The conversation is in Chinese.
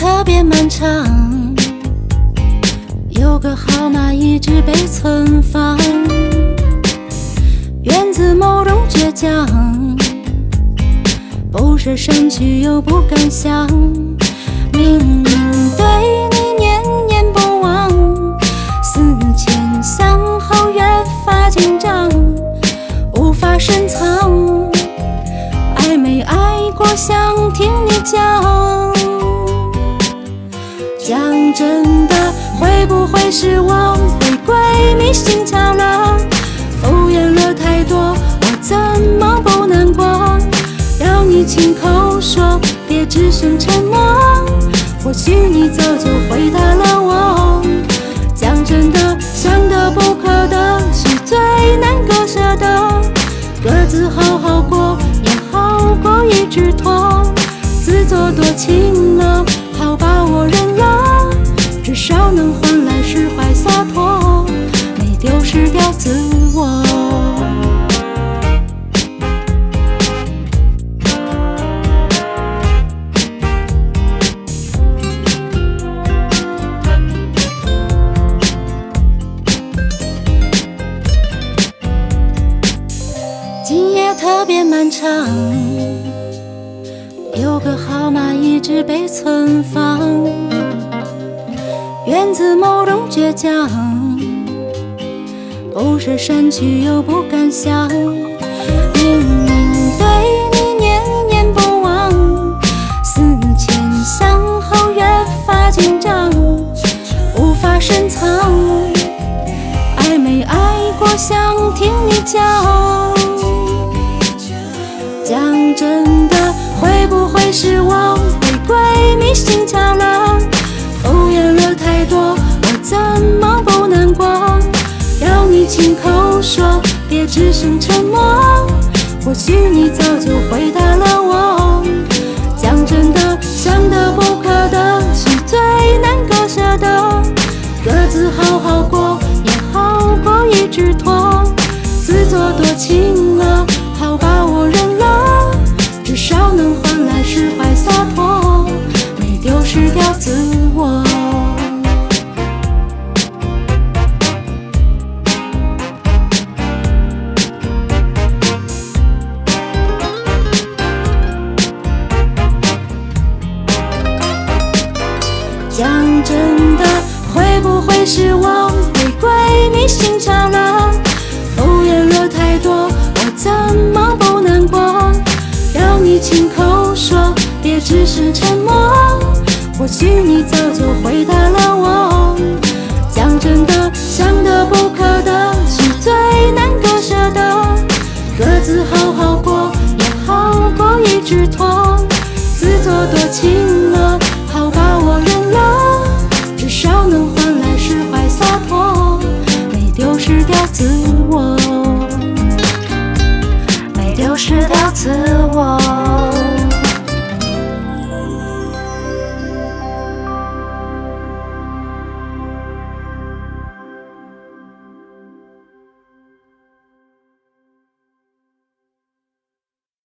特别漫长，有个号码一直被存放，源自某种倔强，不舍身躯又不敢想，明明对你念念不忘，思前想后越发紧张，无法深藏，爱没爱过想听你讲。真的，会不会是我回归你心窍了？敷衍了太多，我怎么不难过？要你亲口说，别只剩沉默。或许你早就回答了我。讲真的，想得不可得是最难割舍的。各自好好过，也好过一直拖。自作多情，少能换来释怀洒脱，没丢失掉自我。今夜特别漫长。有个号码一直被存放，源自某种倔强，不是身躯又不敢想，明明对你念念不忘，思前想后越发紧张，无法深藏，爱没爱过想听你，讲。只剩沉默。或许你早就回答了我。讲真的，想的不可得是最难割舍的。各自好好过，也好过一直拖。自作多情了，好吧，我认了。至少能会不会是我回归你心窍了？敷衍了太多，我怎么不难过？要你亲口说，别只是沉默。或许你早就回答了我。讲真的，想得不可得是最难割舍的。各自好好过，也好过一直拖。自作多情